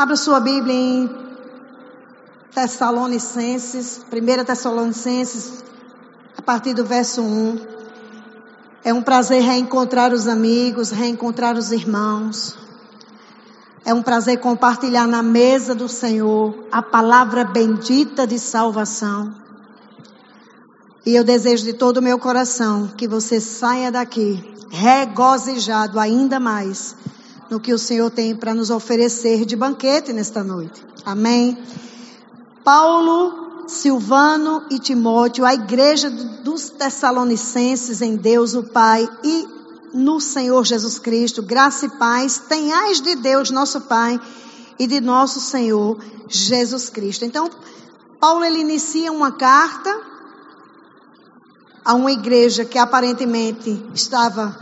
Abra sua Bíblia em Tessalonicenses, 1 Tessalonicenses, a partir do verso 1. É um prazer reencontrar os amigos, reencontrar os irmãos. É um prazer compartilhar na mesa do Senhor a palavra bendita de salvação. E eu desejo de todo o meu coração que você saia daqui regozijado ainda mais no que o Senhor tem para nos oferecer de banquete nesta noite. Amém. Paulo, Silvano e Timóteo, a igreja dos Tessalonicenses em Deus o Pai e no Senhor Jesus Cristo, graça e paz, tenhais de Deus nosso Pai e de nosso Senhor Jesus Cristo. Então, Paulo ele inicia uma carta a uma igreja que aparentemente estava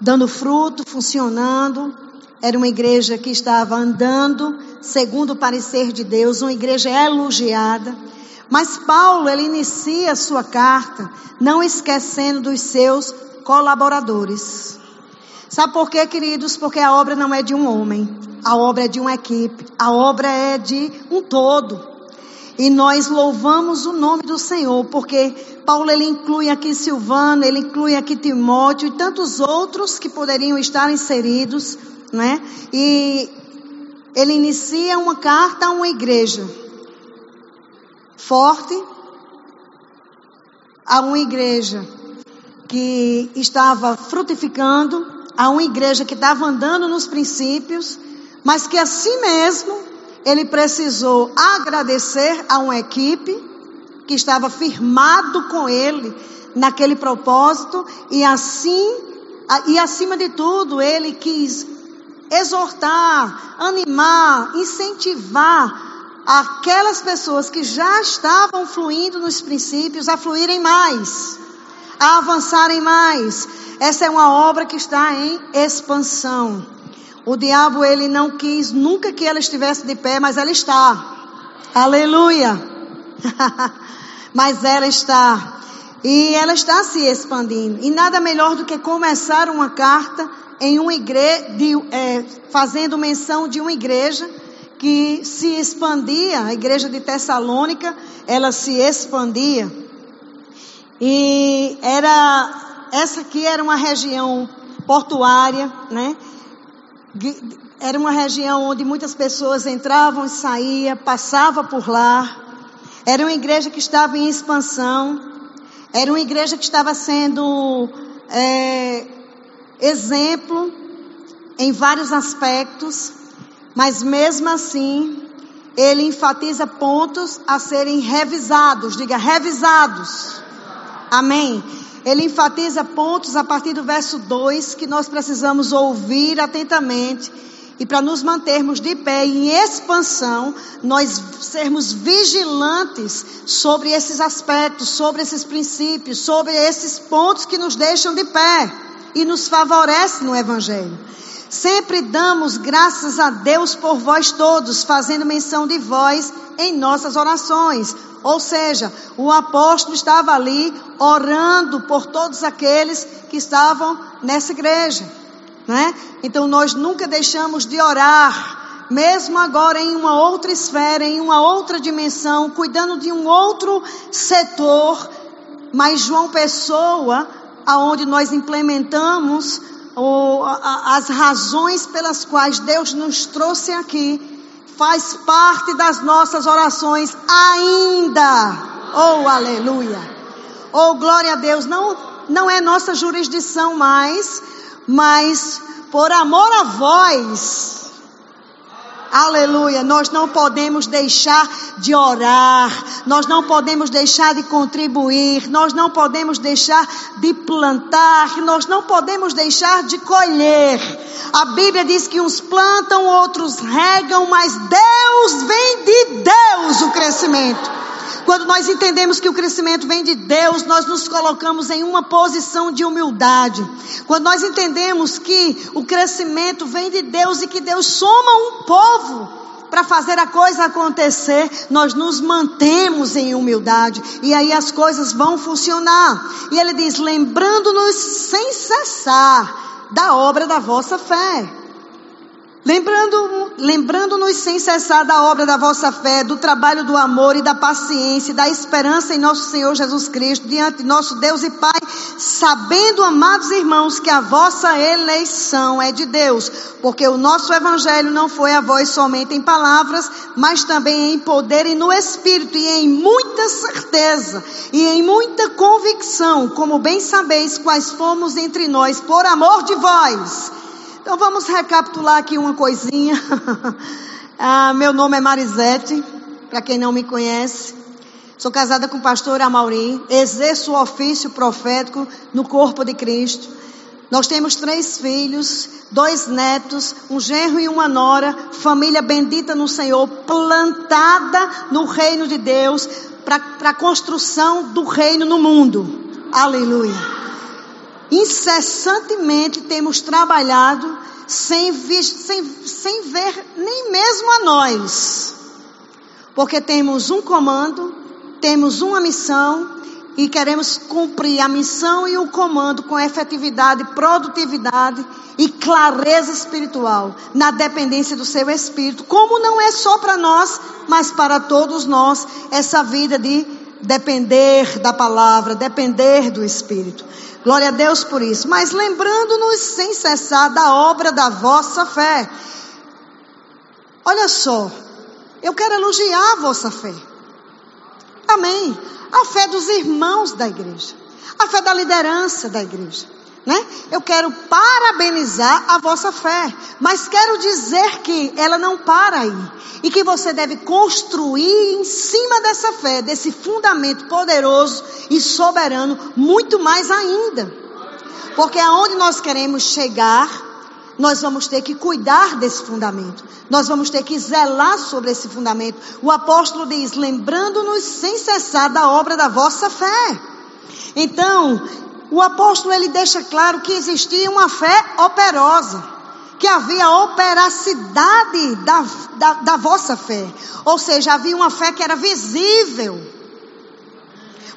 dando fruto, funcionando, era uma igreja que estava andando segundo o parecer de Deus, uma igreja elogiada. Mas Paulo, ele inicia a sua carta não esquecendo dos seus colaboradores. Sabe por quê, queridos? Porque a obra não é de um homem, a obra é de uma equipe, a obra é de um todo. E nós louvamos o nome do Senhor, porque Paulo ele inclui aqui Silvano, ele inclui aqui Timóteo e tantos outros que poderiam estar inseridos, né? E ele inicia uma carta a uma igreja forte, a uma igreja que estava frutificando, a uma igreja que estava andando nos princípios, mas que assim mesmo ele precisou agradecer a uma equipe que estava firmado com ele naquele propósito e assim e acima de tudo ele quis exortar, animar, incentivar aquelas pessoas que já estavam fluindo nos princípios a fluírem mais a avançarem mais. Essa é uma obra que está em expansão. O diabo, ele não quis nunca que ela estivesse de pé, mas ela está. Aleluia! mas ela está. E ela está se expandindo. E nada melhor do que começar uma carta em uma igreja, é, fazendo menção de uma igreja que se expandia, a igreja de Tessalônica, ela se expandia. E era essa aqui era uma região portuária, né? Era uma região onde muitas pessoas entravam e saíam, passavam por lá. Era uma igreja que estava em expansão. Era uma igreja que estava sendo é, exemplo em vários aspectos, mas mesmo assim, ele enfatiza pontos a serem revisados. Diga, revisados. Amém? Ele enfatiza pontos a partir do verso 2 que nós precisamos ouvir atentamente e para nos mantermos de pé em expansão, nós sermos vigilantes sobre esses aspectos, sobre esses princípios, sobre esses pontos que nos deixam de pé e nos favorecem no Evangelho. Sempre damos graças a Deus por vós todos, fazendo menção de vós em nossas orações. Ou seja, o apóstolo estava ali orando por todos aqueles que estavam nessa igreja. Né? Então nós nunca deixamos de orar, mesmo agora em uma outra esfera, em uma outra dimensão, cuidando de um outro setor. Mas João Pessoa, aonde nós implementamos as razões pelas quais Deus nos trouxe aqui, faz parte das nossas orações ainda. Oh, aleluia. Oh, glória a Deus. Não, não é nossa jurisdição mais, mas por amor a vós, Aleluia. Nós não podemos deixar de orar, nós não podemos deixar de contribuir, nós não podemos deixar de plantar, nós não podemos deixar de colher. A Bíblia diz que uns plantam, outros regam, mas Deus vem de Deus o crescimento. Quando nós entendemos que o crescimento vem de Deus, nós nos colocamos em uma posição de humildade. Quando nós entendemos que o crescimento vem de Deus e que Deus soma um povo para fazer a coisa acontecer, nós nos mantemos em humildade e aí as coisas vão funcionar. E ele diz: lembrando-nos sem cessar da obra da vossa fé. Lembrando, lembrando-nos sem cessar da obra da vossa fé, do trabalho do amor e da paciência, da esperança em nosso Senhor Jesus Cristo, diante de nosso Deus e Pai, sabendo, amados irmãos, que a vossa eleição é de Deus, porque o nosso evangelho não foi a vós somente em palavras, mas também em poder e no espírito, e em muita certeza, e em muita convicção, como bem sabeis quais fomos entre nós, por amor de vós então vamos recapitular aqui uma coisinha. ah, meu nome é Marisete, para quem não me conhece. Sou casada com o pastor Amaury, exerço o ofício profético no corpo de Cristo. Nós temos três filhos, dois netos, um genro e uma nora, família bendita no Senhor, plantada no reino de Deus, para a construção do reino no mundo. Aleluia incessantemente temos trabalhado sem, sem, sem ver nem mesmo a nós. Porque temos um comando, temos uma missão e queremos cumprir a missão e o comando com efetividade, produtividade e clareza espiritual, na dependência do seu espírito, como não é só para nós, mas para todos nós, essa vida de depender da palavra, depender do espírito. Glória a Deus por isso. Mas lembrando-nos sem cessar da obra da vossa fé. Olha só, eu quero elogiar a vossa fé. Amém. A fé dos irmãos da igreja. A fé da liderança da igreja. Né? Eu quero parabenizar a vossa fé, mas quero dizer que ela não para aí e que você deve construir em cima dessa fé, desse fundamento poderoso e soberano, muito mais ainda. Porque aonde nós queremos chegar, nós vamos ter que cuidar desse fundamento. Nós vamos ter que zelar sobre esse fundamento. O apóstolo diz: lembrando-nos sem cessar da obra da vossa fé. Então, o apóstolo ele deixa claro que existia uma fé operosa, que havia operacidade da, da, da vossa fé, ou seja, havia uma fé que era visível.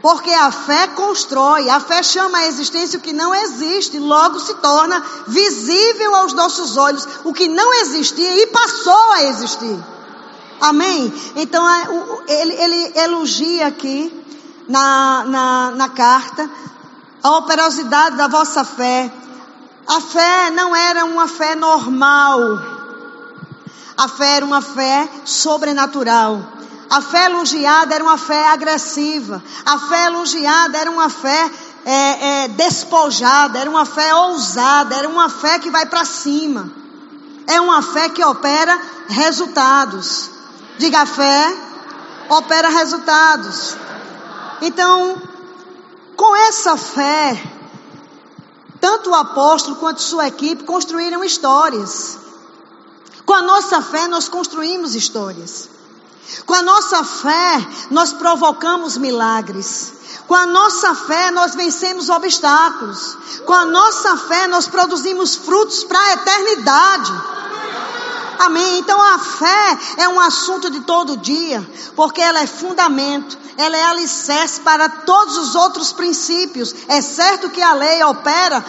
Porque a fé constrói, a fé chama à existência o que não existe, logo se torna visível aos nossos olhos o que não existia e passou a existir. Amém? Então ele, ele elogia aqui na, na, na carta a operosidade da vossa fé. A fé não era uma fé normal. A fé era uma fé sobrenatural. A fé elogiada era uma fé agressiva. A fé elogiada era uma fé é, é, despojada, era uma fé ousada, era uma fé que vai para cima. É uma fé que opera resultados. Diga a fé, opera resultados. Então, com essa fé, tanto o apóstolo quanto sua equipe construíram histórias. Com a nossa fé, nós construímos histórias. Com a nossa fé, nós provocamos milagres. Com a nossa fé, nós vencemos obstáculos. Com a nossa fé, nós produzimos frutos para a eternidade. Amém. Então a fé é um assunto de todo dia, porque ela é fundamento, ela é alicerce para todos os outros princípios. É certo que a lei opera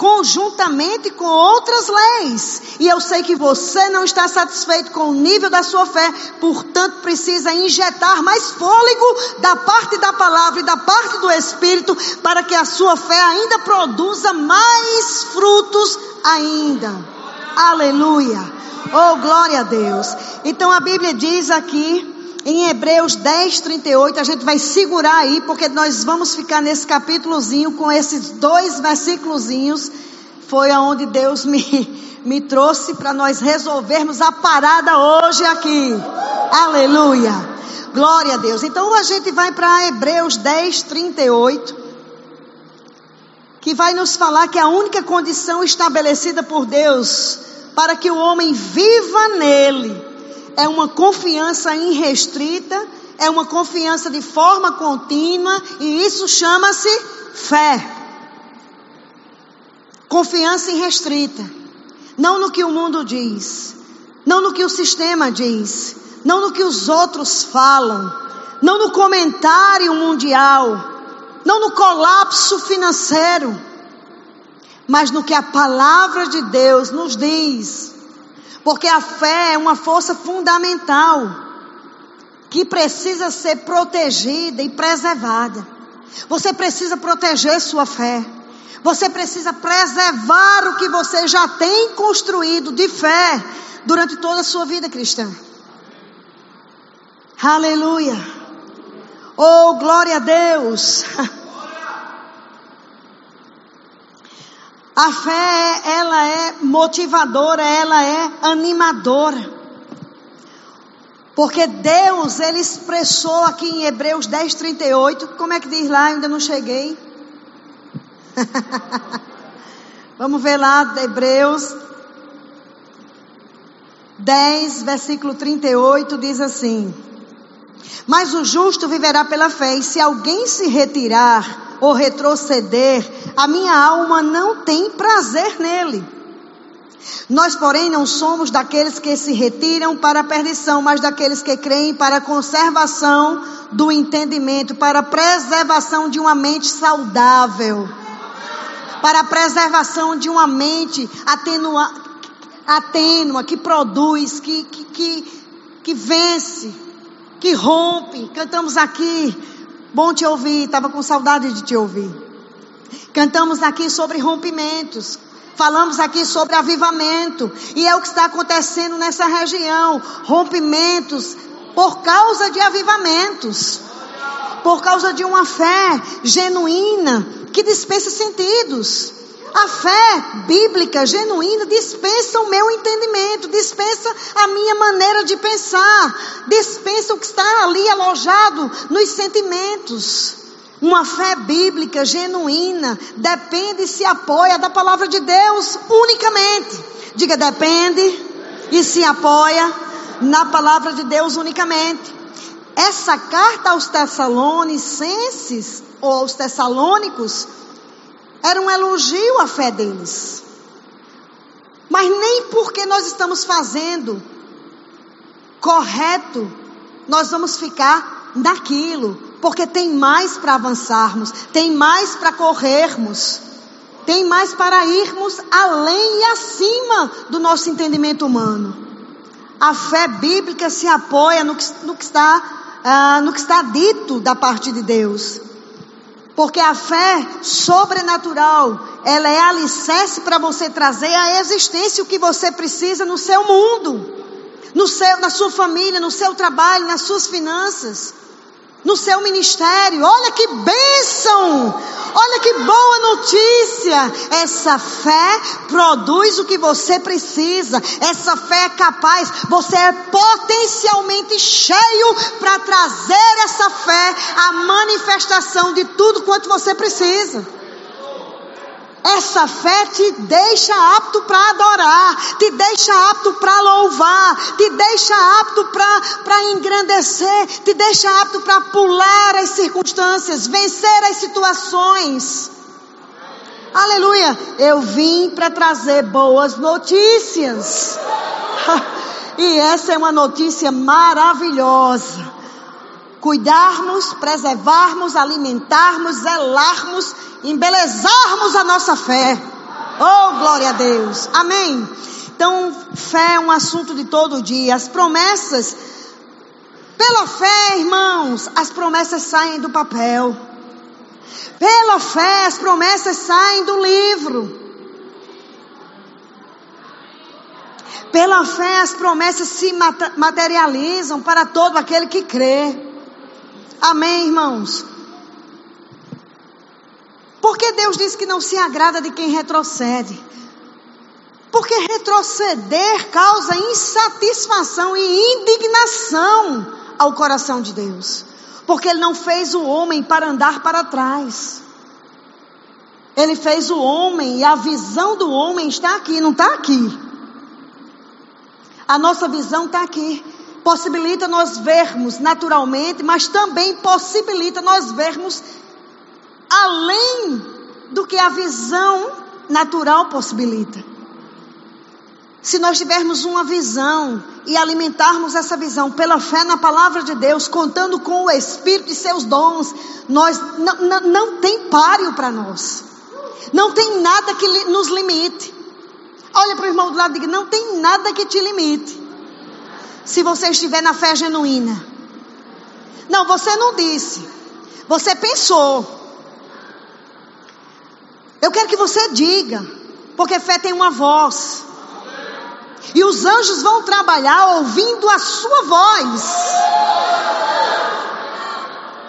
conjuntamente com outras leis. E eu sei que você não está satisfeito com o nível da sua fé, portanto precisa injetar mais fôlego da parte da palavra e da parte do Espírito para que a sua fé ainda produza mais frutos ainda. Aleluia. Oh, glória a Deus. Então a Bíblia diz aqui em Hebreus 10, 38, a gente vai segurar aí, porque nós vamos ficar nesse capítulozinho com esses dois versículozinhos. Foi aonde Deus me, me trouxe para nós resolvermos a parada hoje aqui. Aleluia. Glória a Deus. Então a gente vai para Hebreus 10, 38, que vai nos falar que a única condição estabelecida por Deus para que o homem viva nele. É uma confiança irrestrita, é uma confiança de forma contínua, e isso chama-se fé. Confiança irrestrita. Não no que o mundo diz, não no que o sistema diz, não no que os outros falam, não no comentário mundial, não no colapso financeiro mas no que a palavra de Deus nos diz. Porque a fé é uma força fundamental que precisa ser protegida e preservada. Você precisa proteger sua fé. Você precisa preservar o que você já tem construído de fé durante toda a sua vida cristã. Aleluia. Oh, glória a Deus. A fé, ela é motivadora, ela é animadora. Porque Deus, Ele expressou aqui em Hebreus 10, 38, como é que diz lá? Eu ainda não cheguei. Vamos ver lá, Hebreus 10, versículo 38, diz assim: Mas o justo viverá pela fé, e se alguém se retirar ou retroceder, a minha alma não tem prazer nele. Nós, porém, não somos daqueles que se retiram para a perdição, mas daqueles que creem para a conservação do entendimento, para a preservação de uma mente saudável, para a preservação de uma mente atenua, atênua, que produz, que, que, que, que vence, que rompe. Cantamos aqui, bom te ouvir, estava com saudade de te ouvir. Cantamos aqui sobre rompimentos, Falamos aqui sobre avivamento, e é o que está acontecendo nessa região rompimentos por causa de avivamentos, por causa de uma fé genuína que dispensa sentidos. A fé bíblica genuína dispensa o meu entendimento, dispensa a minha maneira de pensar, dispensa o que está ali alojado nos sentimentos. Uma fé bíblica genuína depende e se apoia da palavra de Deus unicamente. Diga, depende e se apoia na palavra de Deus unicamente. Essa carta aos Tessalonicenses ou aos Tessalônicos era um elogio à fé deles. Mas nem porque nós estamos fazendo correto, nós vamos ficar naquilo porque tem mais para avançarmos, tem mais para corrermos, tem mais para irmos além e acima do nosso entendimento humano. A fé bíblica se apoia no que, no que está, ah, no que está dito da parte de Deus. Porque a fé sobrenatural, ela é alicerce para você trazer à existência o que você precisa no seu mundo, no seu, na sua família, no seu trabalho, nas suas finanças no seu ministério. Olha que bênção! Olha que boa notícia! Essa fé produz o que você precisa. Essa fé é capaz. Você é potencialmente cheio para trazer essa fé à manifestação de tudo quanto você precisa. Essa fé te deixa apto para adorar, te deixa apto para louvar, te deixa apto para engrandecer, te deixa apto para pular as circunstâncias, vencer as situações. Aleluia! Eu vim para trazer boas notícias. e essa é uma notícia maravilhosa. Cuidarmos, preservarmos, alimentarmos, zelarmos embelezarmos a nossa fé. Oh, glória a Deus. Amém. Então, fé é um assunto de todo dia. As promessas, pela fé, irmãos, as promessas saem do papel. Pela fé, as promessas saem do livro. Pela fé, as promessas se materializam para todo aquele que crê. Amém, irmãos? Por que Deus diz que não se agrada de quem retrocede? Porque retroceder causa insatisfação e indignação ao coração de Deus. Porque Ele não fez o homem para andar para trás. Ele fez o homem e a visão do homem está aqui, não está aqui. A nossa visão está aqui. Possibilita nós vermos naturalmente, mas também possibilita nós vermos além do que a visão natural possibilita. Se nós tivermos uma visão e alimentarmos essa visão pela fé na palavra de Deus, contando com o Espírito e seus dons, nós não, não, tem páreo para nós. Não tem nada que nos limite. Olha para o irmão do lado e diga: não tem nada que te limite. Se você estiver na fé genuína. Não, você não disse. Você pensou. Eu quero que você diga, porque fé tem uma voz. E os anjos vão trabalhar ouvindo a sua voz.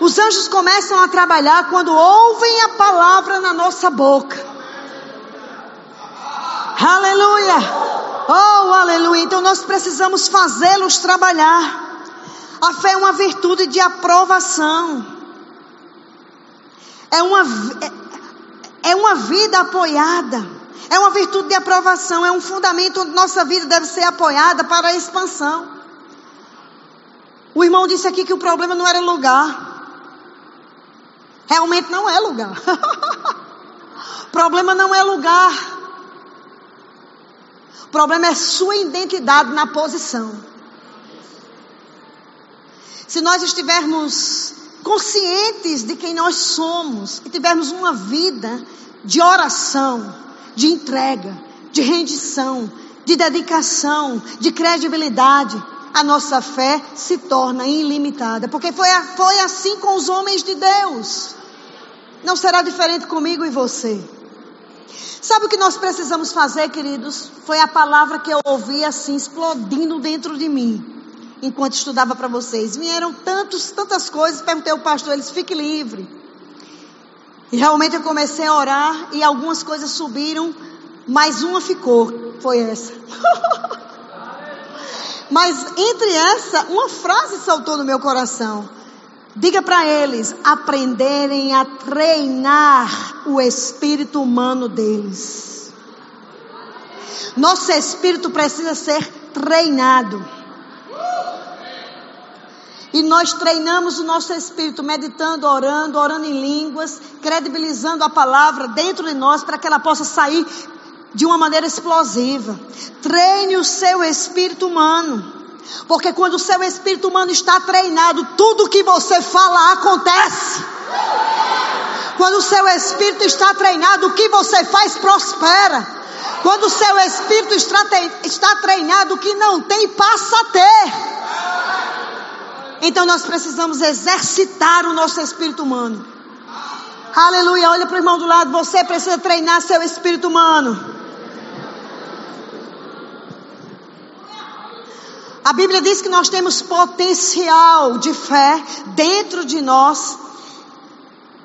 Os anjos começam a trabalhar quando ouvem a palavra na nossa boca. Aleluia! Oh, aleluia! Então nós precisamos fazê-los trabalhar. A fé é uma virtude de aprovação. É uma, é, é uma vida apoiada. É uma virtude de aprovação. É um fundamento onde nossa vida deve ser apoiada para a expansão. O irmão disse aqui que o problema não era lugar. Realmente não é lugar. problema não é lugar. O problema é sua identidade na posição. Se nós estivermos conscientes de quem nós somos e tivermos uma vida de oração, de entrega, de rendição, de dedicação, de credibilidade, a nossa fé se torna ilimitada. Porque foi, foi assim com os homens de Deus. Não será diferente comigo e você. Sabe o que nós precisamos fazer, queridos? Foi a palavra que eu ouvi assim, explodindo dentro de mim, enquanto estudava para vocês. Vieram tantos, tantas coisas, perguntei ao pastor, eles fiquem livre. E realmente eu comecei a orar e algumas coisas subiram, mas uma ficou, foi essa. mas entre essa, uma frase saltou no meu coração. Diga para eles aprenderem a treinar o espírito humano deles. Nosso espírito precisa ser treinado. E nós treinamos o nosso espírito meditando, orando, orando em línguas, credibilizando a palavra dentro de nós para que ela possa sair de uma maneira explosiva. Treine o seu espírito humano. Porque quando o seu espírito humano está treinado, tudo que você fala acontece. Quando o seu espírito está treinado, o que você faz prospera. Quando o seu espírito está treinado, o que não tem passa a ter. Então nós precisamos exercitar o nosso espírito humano. Aleluia. Olha para o irmão do lado. Você precisa treinar seu espírito humano. A Bíblia diz que nós temos potencial de fé dentro de nós.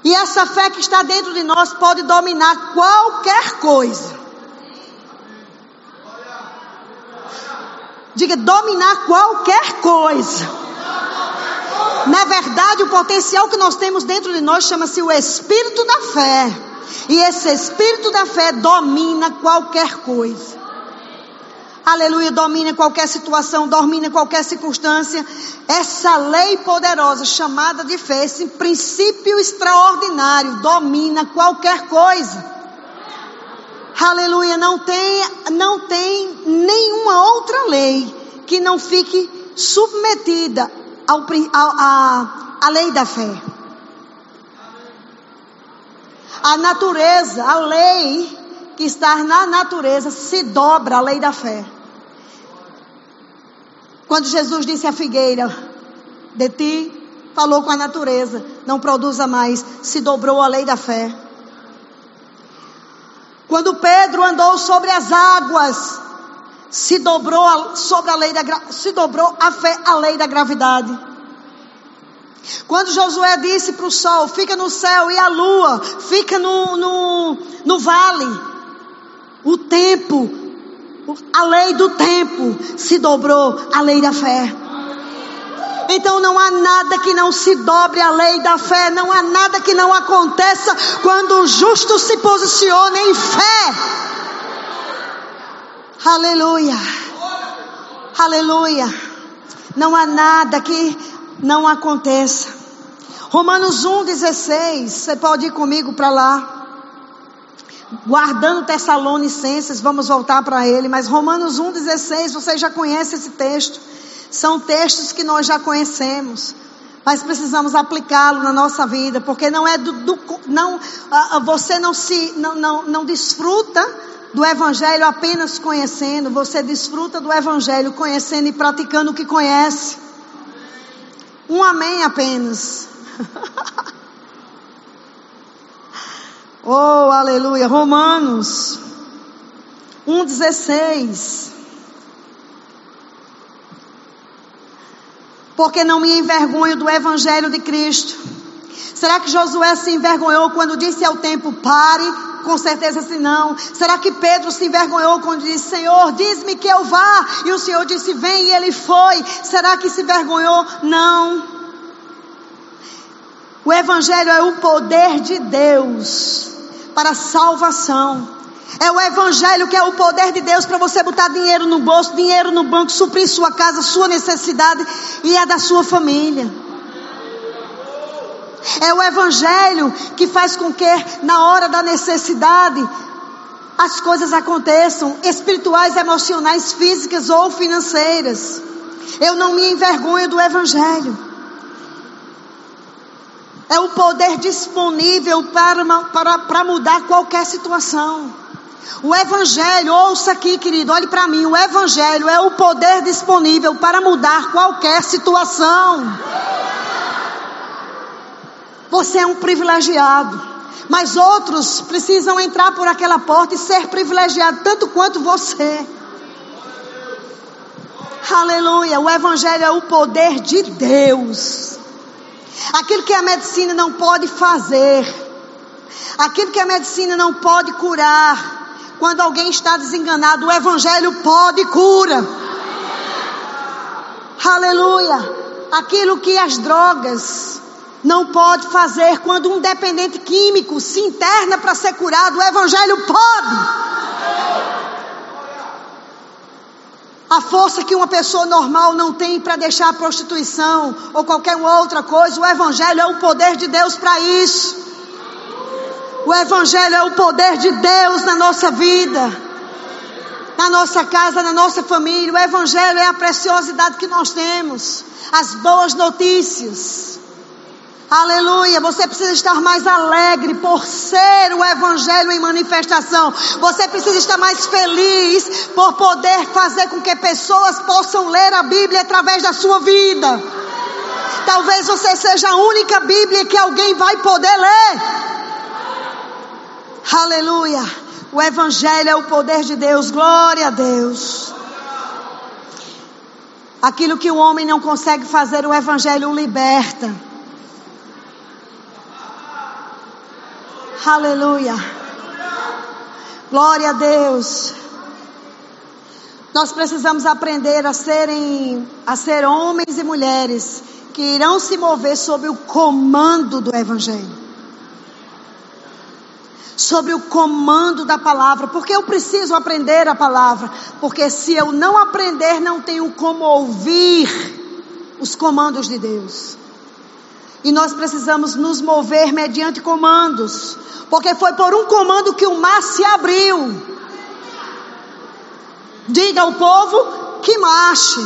E essa fé que está dentro de nós pode dominar qualquer coisa. Diga, dominar qualquer coisa. Na verdade, o potencial que nós temos dentro de nós chama-se o Espírito da fé. E esse Espírito da fé domina qualquer coisa aleluia, domina qualquer situação, domina qualquer circunstância. Essa lei poderosa chamada de fé, esse princípio extraordinário, domina qualquer coisa. Aleluia, não tem, não tem nenhuma outra lei que não fique submetida ao, ao, à lei da fé. A natureza, a lei que está na natureza se dobra à lei da fé. Quando Jesus disse à figueira, de ti falou com a natureza, não produza mais, se dobrou a lei da fé. Quando Pedro andou sobre as águas, se dobrou a, sobre a lei da se dobrou a fé a lei da gravidade. Quando Josué disse para o sol, fica no céu, e a lua, fica no, no, no vale, o tempo a lei do tempo se dobrou à lei da fé. Então não há nada que não se dobre à lei da fé, não há nada que não aconteça quando o justo se posiciona em fé. Aleluia. Aleluia. Não há nada que não aconteça. Romanos 1,16. Você pode ir comigo para lá guardando Tessalonicenses, vamos voltar para ele, mas Romanos 1,16, você já conhece esse texto. São textos que nós já conhecemos, mas precisamos aplicá-lo na nossa vida, porque não é do, do não, você não se, não, não, não desfruta do Evangelho apenas conhecendo, você desfruta do Evangelho conhecendo e praticando o que conhece. Um amém apenas. oh, aleluia. Romanos 1,16. Porque não me envergonho do Evangelho de Cristo. Será que Josué se envergonhou quando disse ao tempo: pare? Com certeza se não. Será que Pedro se envergonhou quando disse: Senhor, diz-me que eu vá? E o Senhor disse: Vem, e ele foi. Será que se envergonhou? Não. O Evangelho é o poder de Deus para salvação. É o Evangelho que é o poder de Deus para você botar dinheiro no bolso, dinheiro no banco, suprir sua casa, sua necessidade e a da sua família. É o Evangelho que faz com que, na hora da necessidade, as coisas aconteçam, espirituais, emocionais, físicas ou financeiras. Eu não me envergonho do Evangelho. É o poder disponível para, para, para mudar qualquer situação. O Evangelho, ouça aqui, querido, olhe para mim. O Evangelho é o poder disponível para mudar qualquer situação. Você é um privilegiado. Mas outros precisam entrar por aquela porta e ser privilegiado tanto quanto você. Aleluia. O Evangelho é o poder de Deus. Aquilo que a medicina não pode fazer. Aquilo que a medicina não pode curar. Quando alguém está desenganado, o Evangelho pode cura. Aleluia. Aquilo que as drogas não pode fazer quando um dependente químico se interna para ser curado, o Evangelho pode. A força que uma pessoa normal não tem para deixar a prostituição ou qualquer outra coisa, o Evangelho é o poder de Deus para isso. O Evangelho é o poder de Deus na nossa vida, na nossa casa, na nossa família. O Evangelho é a preciosidade que nós temos, as boas notícias. Aleluia, você precisa estar mais alegre por ser o Evangelho em manifestação. Você precisa estar mais feliz por poder fazer com que pessoas possam ler a Bíblia através da sua vida. Talvez você seja a única Bíblia que alguém vai poder ler. Aleluia. O Evangelho é o poder de Deus. Glória a Deus. Aquilo que o homem não consegue fazer, o Evangelho o liberta. Aleluia. Glória a Deus. Nós precisamos aprender a serem, a ser homens e mulheres que irão se mover sob o comando do Evangelho sobre o comando da palavra, porque eu preciso aprender a palavra, porque se eu não aprender, não tenho como ouvir os comandos de Deus. E nós precisamos nos mover mediante comandos, porque foi por um comando que o mar se abriu. Diga ao povo que marche.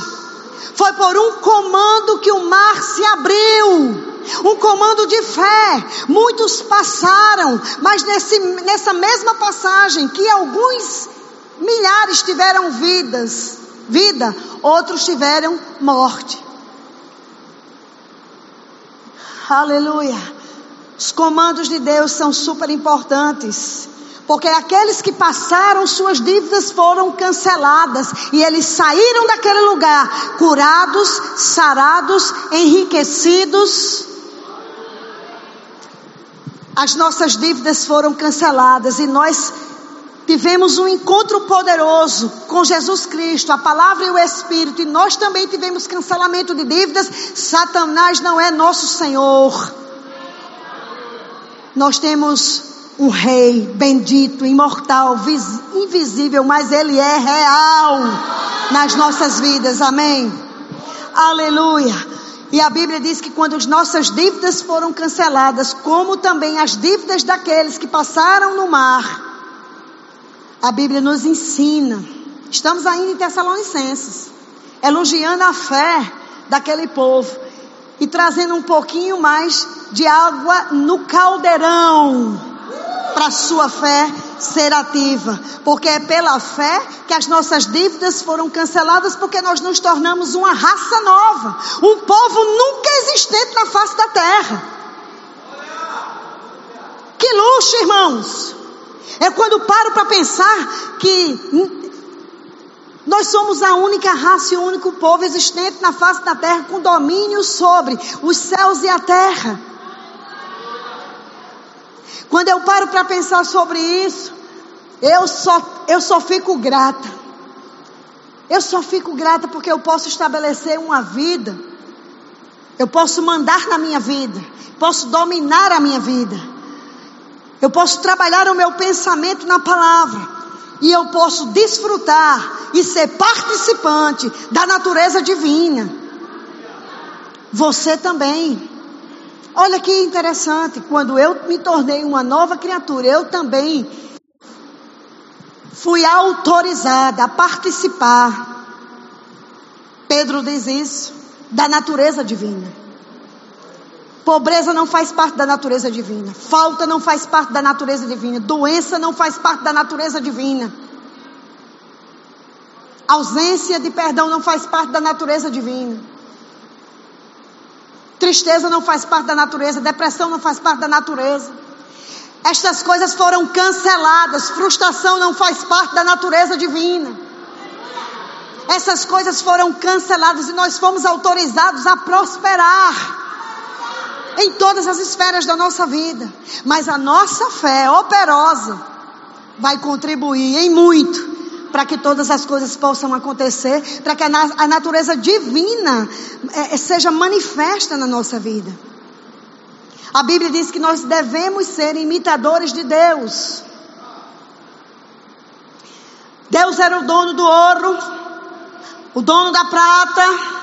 Foi por um comando que o mar se abriu um comando de fé. Muitos passaram, mas nesse, nessa mesma passagem, que alguns milhares tiveram vidas, vida, outros tiveram morte. Aleluia. Os comandos de Deus são super importantes. Porque aqueles que passaram suas dívidas foram canceladas e eles saíram daquele lugar curados, sarados, enriquecidos as nossas dívidas foram canceladas e nós tivemos um encontro poderoso com Jesus Cristo, a palavra e o Espírito, e nós também tivemos cancelamento de dívidas. Satanás não é nosso Senhor. Nós temos um rei bendito, imortal, invisível, mas ele é real nas nossas vidas. Amém. Aleluia. E a Bíblia diz que quando as nossas dívidas foram canceladas, como também as dívidas daqueles que passaram no mar, a Bíblia nos ensina. Estamos ainda em Tessalonicenses, elogiando a fé daquele povo e trazendo um pouquinho mais de água no caldeirão para a sua fé ser ativa, porque é pela fé que as nossas dívidas foram canceladas, porque nós nos tornamos uma raça nova, um povo nunca existente na face da terra. Que luxo, irmãos! É quando paro para pensar que nós somos a única raça e o único povo existente na face da terra com domínio sobre os céus e a terra. Quando eu paro para pensar sobre isso, eu só, eu só fico grata. Eu só fico grata porque eu posso estabelecer uma vida. Eu posso mandar na minha vida. Posso dominar a minha vida. Eu posso trabalhar o meu pensamento na palavra. E eu posso desfrutar e ser participante da natureza divina. Você também. Olha que interessante, quando eu me tornei uma nova criatura, eu também fui autorizada a participar. Pedro diz isso, da natureza divina. Pobreza não faz parte da natureza divina. Falta não faz parte da natureza divina. Doença não faz parte da natureza divina. Ausência de perdão não faz parte da natureza divina. Tristeza não faz parte da natureza, depressão não faz parte da natureza. Estas coisas foram canceladas, frustração não faz parte da natureza divina. Essas coisas foram canceladas e nós fomos autorizados a prosperar em todas as esferas da nossa vida. Mas a nossa fé operosa vai contribuir em muito para que todas as coisas possam acontecer, para que a, natureza divina é, seja manifesta na nossa vida. A Bíblia diz que nós devemos ser imitadores de Deus. Deus era o dono do ouro, o dono da prata,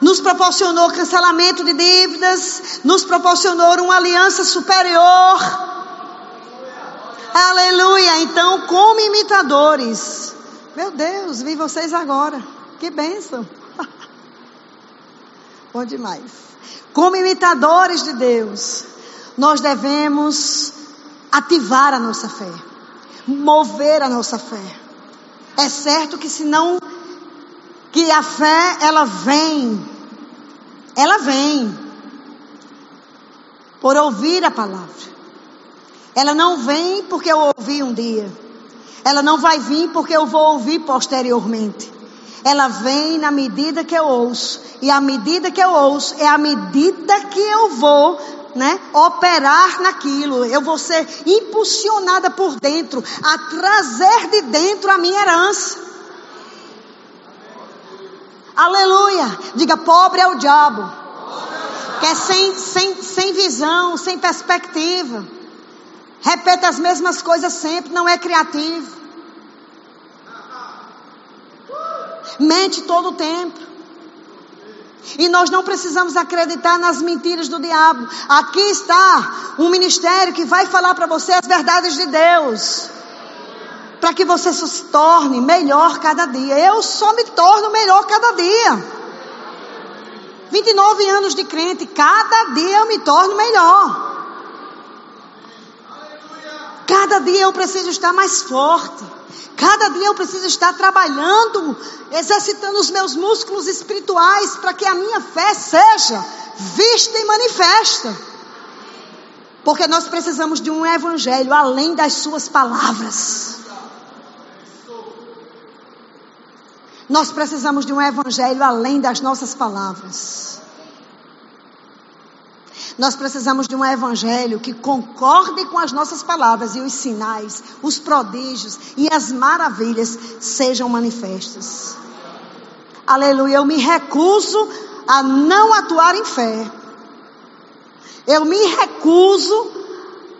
nos proporcionou cancelamento de dívidas, nos proporcionou uma aliança superior. Aleluia! Então, como imitadores, meu Deus, vi vocês agora. Que bênção. Bom demais. Como imitadores de Deus, nós devemos ativar a nossa fé, mover a nossa fé. É certo que se não que a fé ela vem, ela vem por ouvir a palavra. Ela não vem porque eu ouvi um dia. Ela não vai vir porque eu vou ouvir posteriormente. Ela vem na medida que eu ouço. E a medida que eu ouço é a medida que eu vou né, operar naquilo. Eu vou ser impulsionada por dentro a trazer de dentro a minha herança. Aleluia! Diga, pobre é o diabo. Que é sem, sem, sem visão, sem perspectiva. Repete as mesmas coisas sempre, não é criativo. mente todo o tempo. E nós não precisamos acreditar nas mentiras do diabo. Aqui está um ministério que vai falar para você as verdades de Deus. Para que você se torne melhor cada dia. Eu só me torno melhor cada dia. 29 anos de crente, cada dia eu me torno melhor. Cada dia eu preciso estar mais forte. Cada dia eu preciso estar trabalhando, exercitando os meus músculos espirituais para que a minha fé seja vista e manifesta. Porque nós precisamos de um evangelho além das suas palavras. Nós precisamos de um evangelho além das nossas palavras. Nós precisamos de um evangelho que concorde com as nossas palavras e os sinais, os prodígios e as maravilhas sejam manifestas. Aleluia. Eu me recuso a não atuar em fé. Eu me recuso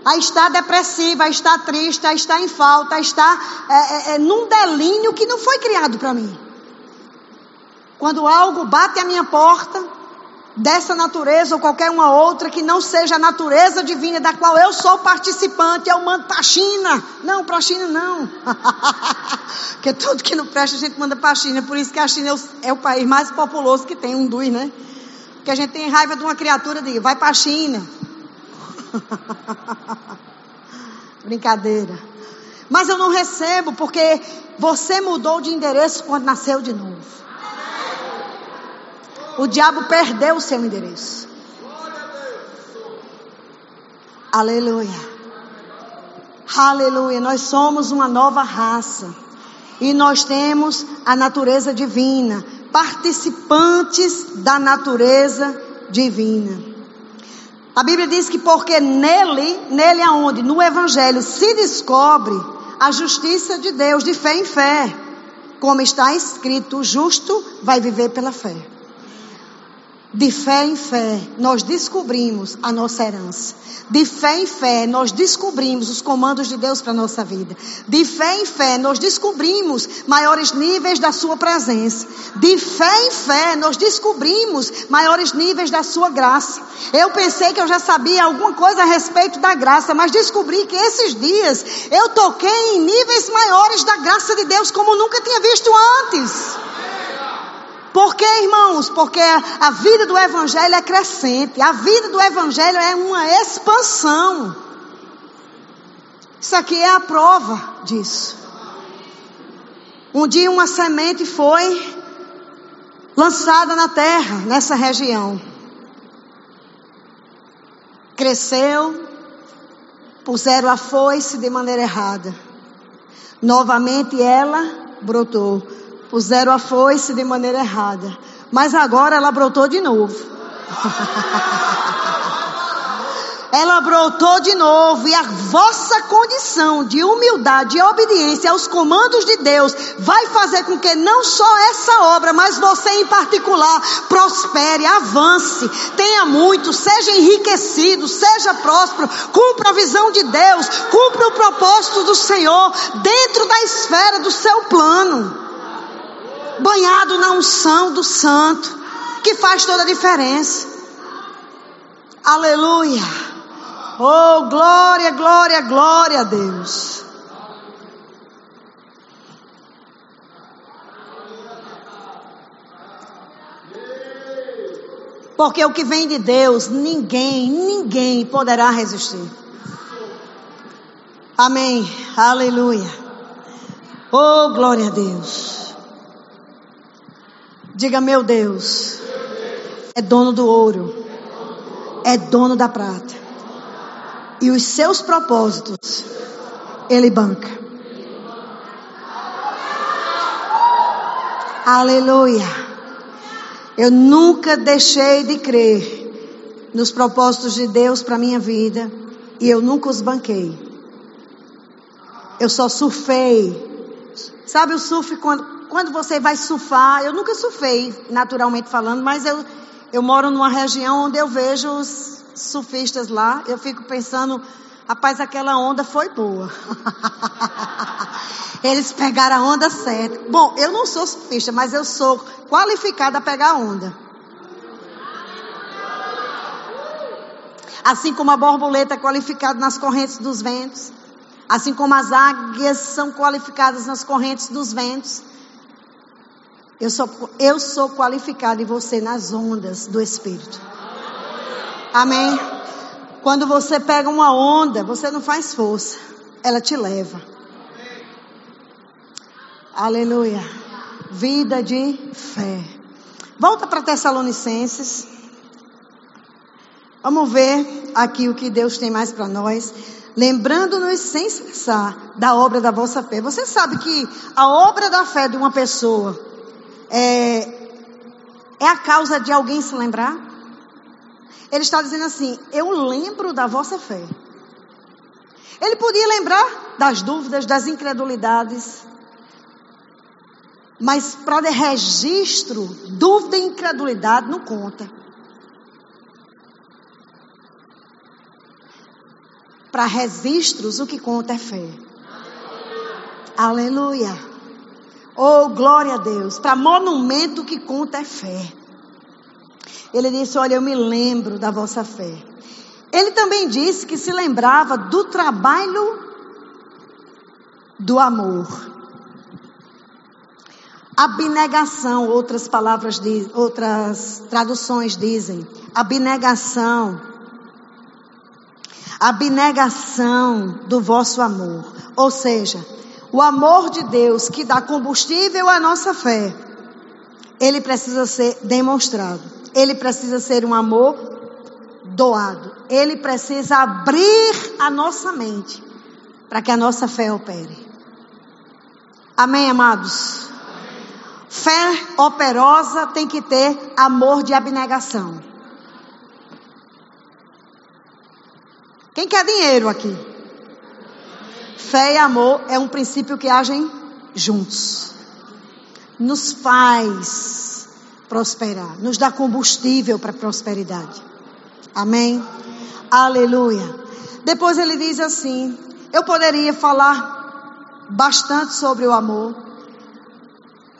a estar depressiva, a estar triste, a estar em falta, a estar é, é, é, num delínio que não foi criado para mim. Quando algo bate à minha porta, dessa natureza ou qualquer uma outra que não seja a natureza divina da qual eu sou participante, eu mando para a China. Não, para a China não. Porque tudo que não presta a gente manda para a China. Por isso que a China é o, é o, país mais populoso que tem, um dos, né? Porque a gente tem raiva de uma criatura de vai para a China. Brincadeira. Mas eu não recebo porque você mudou de endereço quando nasceu de novo. O diabo perdeu o seu endereço. Aleluia. Aleluia. Nós somos uma nova raça. E nós temos a natureza divina, participantes da natureza divina. A Bíblia diz que porque nele, nele aonde? No Evangelho se descobre a justiça de Deus de fé em fé. Como está escrito, o justo vai viver pela fé. De fé em fé, nós descobrimos a nossa herança. De fé em fé, nós descobrimos os comandos de Deus para a nossa vida. De fé em fé, nós descobrimos maiores níveis da Sua presença. De fé em fé, nós descobrimos maiores níveis da Sua graça. Eu pensei que eu já sabia alguma coisa a respeito da graça, mas descobri que esses dias eu toquei em níveis maiores da graça de Deus como nunca tinha visto antes. Por quê, irmãos? Porque a vida do Evangelho é crescente, a vida do Evangelho é uma expansão. Isso aqui é a prova disso. Um dia uma semente foi lançada na terra, nessa região. Cresceu, puseram a foice de maneira errada. Novamente ela brotou puseram a foice de maneira errada. Mas agora ela brotou de novo. ela brotou de novo, e a vossa condição de humildade e obediência aos comandos de Deus vai fazer com que não só essa obra, mas você em particular, prospere, avance, tenha muito, seja enriquecido, seja próspero, cumpra a visão de Deus, cumpra o propósito do Senhor dentro da esfera do seu plano banhado na unção do santo, que faz toda a diferença. Aleluia. Oh, glória, glória, glória a Deus. Porque o que vem de Deus, ninguém, ninguém poderá resistir. Amém. Aleluia. Oh, glória a Deus. Diga, meu Deus, é dono do ouro, é dono da prata, e os seus propósitos, Ele banca. Aleluia. Eu nunca deixei de crer nos propósitos de Deus para minha vida e eu nunca os banquei. Eu só surfei. Sabe o surf quando quando você vai surfar, eu nunca surfei, naturalmente falando, mas eu, eu moro numa região onde eu vejo os surfistas lá. Eu fico pensando, rapaz, aquela onda foi boa. Eles pegaram a onda certa. Bom, eu não sou surfista, mas eu sou qualificada a pegar onda. Assim como a borboleta é qualificada nas correntes dos ventos. Assim como as águias são qualificadas nas correntes dos ventos. Eu sou, eu sou qualificado e você nas ondas do Espírito. Amém? Quando você pega uma onda, você não faz força, ela te leva. Aleluia. Vida de fé. Volta para Tessalonicenses. Vamos ver aqui o que Deus tem mais para nós. Lembrando-nos sem cessar da obra da vossa fé. Você sabe que a obra da fé de uma pessoa é, é a causa de alguém se lembrar? Ele está dizendo assim: Eu lembro da vossa fé. Ele podia lembrar das dúvidas, das incredulidades. Mas para registro, dúvida e incredulidade não conta. Para registros, o que conta é fé. Aleluia. Oh, glória a Deus. Para monumento que conta é fé. Ele disse: Olha, eu me lembro da vossa fé. Ele também disse que se lembrava do trabalho do amor. Abnegação, outras palavras, outras traduções dizem. Abnegação. abnegação do vosso amor. Ou seja, o amor de Deus que dá combustível à nossa fé, ele precisa ser demonstrado. Ele precisa ser um amor doado. Ele precisa abrir a nossa mente para que a nossa fé opere. Amém, amados? Fé operosa tem que ter amor de abnegação. Quem quer dinheiro aqui? Fé e amor é um princípio que agem juntos. Nos faz prosperar, nos dá combustível para prosperidade. Amém? Aleluia. Depois ele diz assim: Eu poderia falar bastante sobre o amor,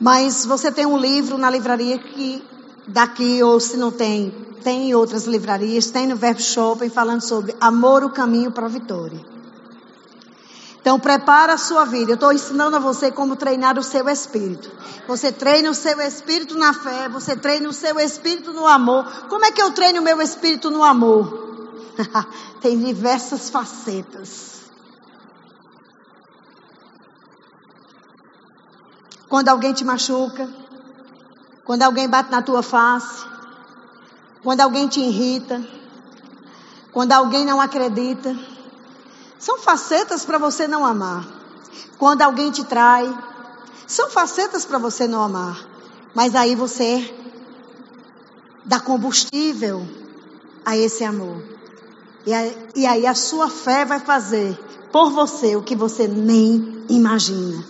mas você tem um livro na livraria que daqui, ou se não tem, tem em outras livrarias, tem no Verbo Shopping falando sobre amor, o caminho para a vitória. Então prepara a sua vida. Eu estou ensinando a você como treinar o seu espírito. Você treina o seu espírito na fé, você treina o seu espírito no amor. Como é que eu treino o meu espírito no amor? tem diversas facetas. Quando alguém te machuca, quando alguém bate na tua face, quando alguém te irrita, quando alguém não acredita. São facetas para você não amar. Quando alguém te trai, são facetas para você não amar. Mas aí você dá combustível a esse amor. E aí, e aí a sua fé vai fazer por você o que você nem imagina.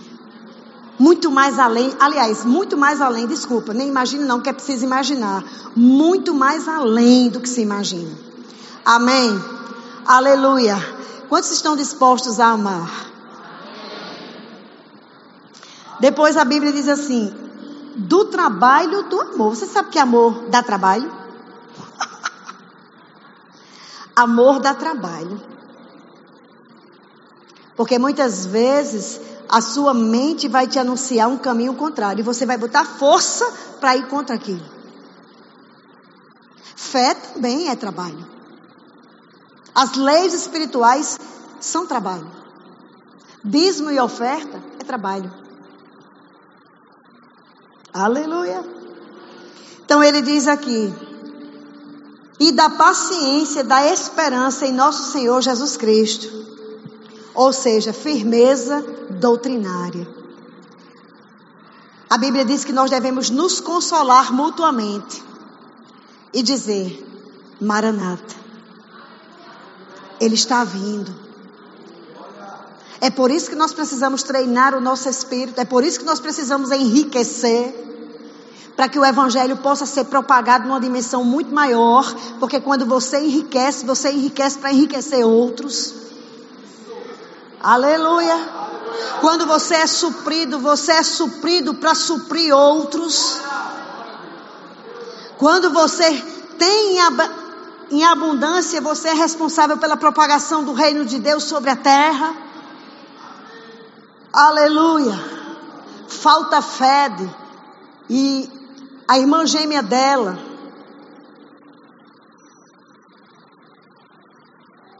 Muito mais além, aliás, muito mais além, desculpa, nem imagine não, que é preciso imaginar. Muito mais além do que se imagina. Amém? Aleluia. Quantos estão dispostos a amar? Depois a Bíblia diz assim: do trabalho do amor. Você sabe que amor dá trabalho? amor dá trabalho. Porque muitas vezes a sua mente vai te anunciar um caminho contrário e você vai botar força para ir contra aquilo. Fé também é trabalho. As leis espirituais são trabalho. Dízimo e oferta é trabalho. Aleluia. Então ele diz aqui: e da paciência, da esperança em nosso Senhor Jesus Cristo ou seja, firmeza doutrinária. A Bíblia diz que nós devemos nos consolar mutuamente e dizer: Maranata, Ele está vindo. É por isso que nós precisamos treinar o nosso espírito, é por isso que nós precisamos enriquecer, para que o Evangelho possa ser propagado numa dimensão muito maior, porque quando você enriquece, você enriquece para enriquecer outros. Aleluia. Quando você é suprido, você é suprido para suprir outros. Quando você tem em abundância, você é responsável pela propagação do reino de Deus sobre a terra. Aleluia. Falta fede. E a irmã gêmea dela,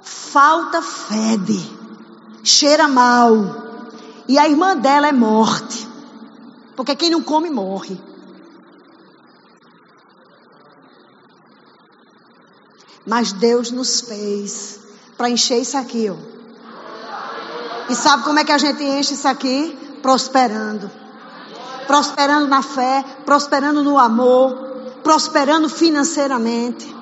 falta fede cheira mal. E a irmã dela é morte. Porque quem não come morre. Mas Deus nos fez para encher isso aqui, ó. E sabe como é que a gente enche isso aqui? Prosperando. Prosperando na fé, prosperando no amor, prosperando financeiramente.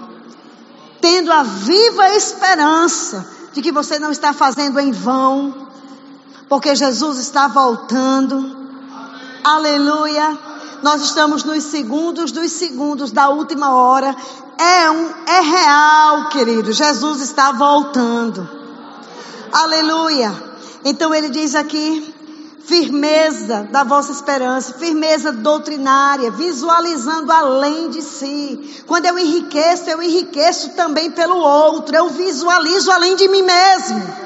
Tendo a viva esperança de que você não está fazendo em vão, porque Jesus está voltando. Aleluia. Nós estamos nos segundos dos segundos da última hora. É um é real, querido. Jesus está voltando. Aleluia. Então ele diz aqui: firmeza da vossa esperança, firmeza doutrinária, visualizando além de si. Quando eu enriqueço, eu enriqueço também pelo outro, eu visualizo além de mim mesmo.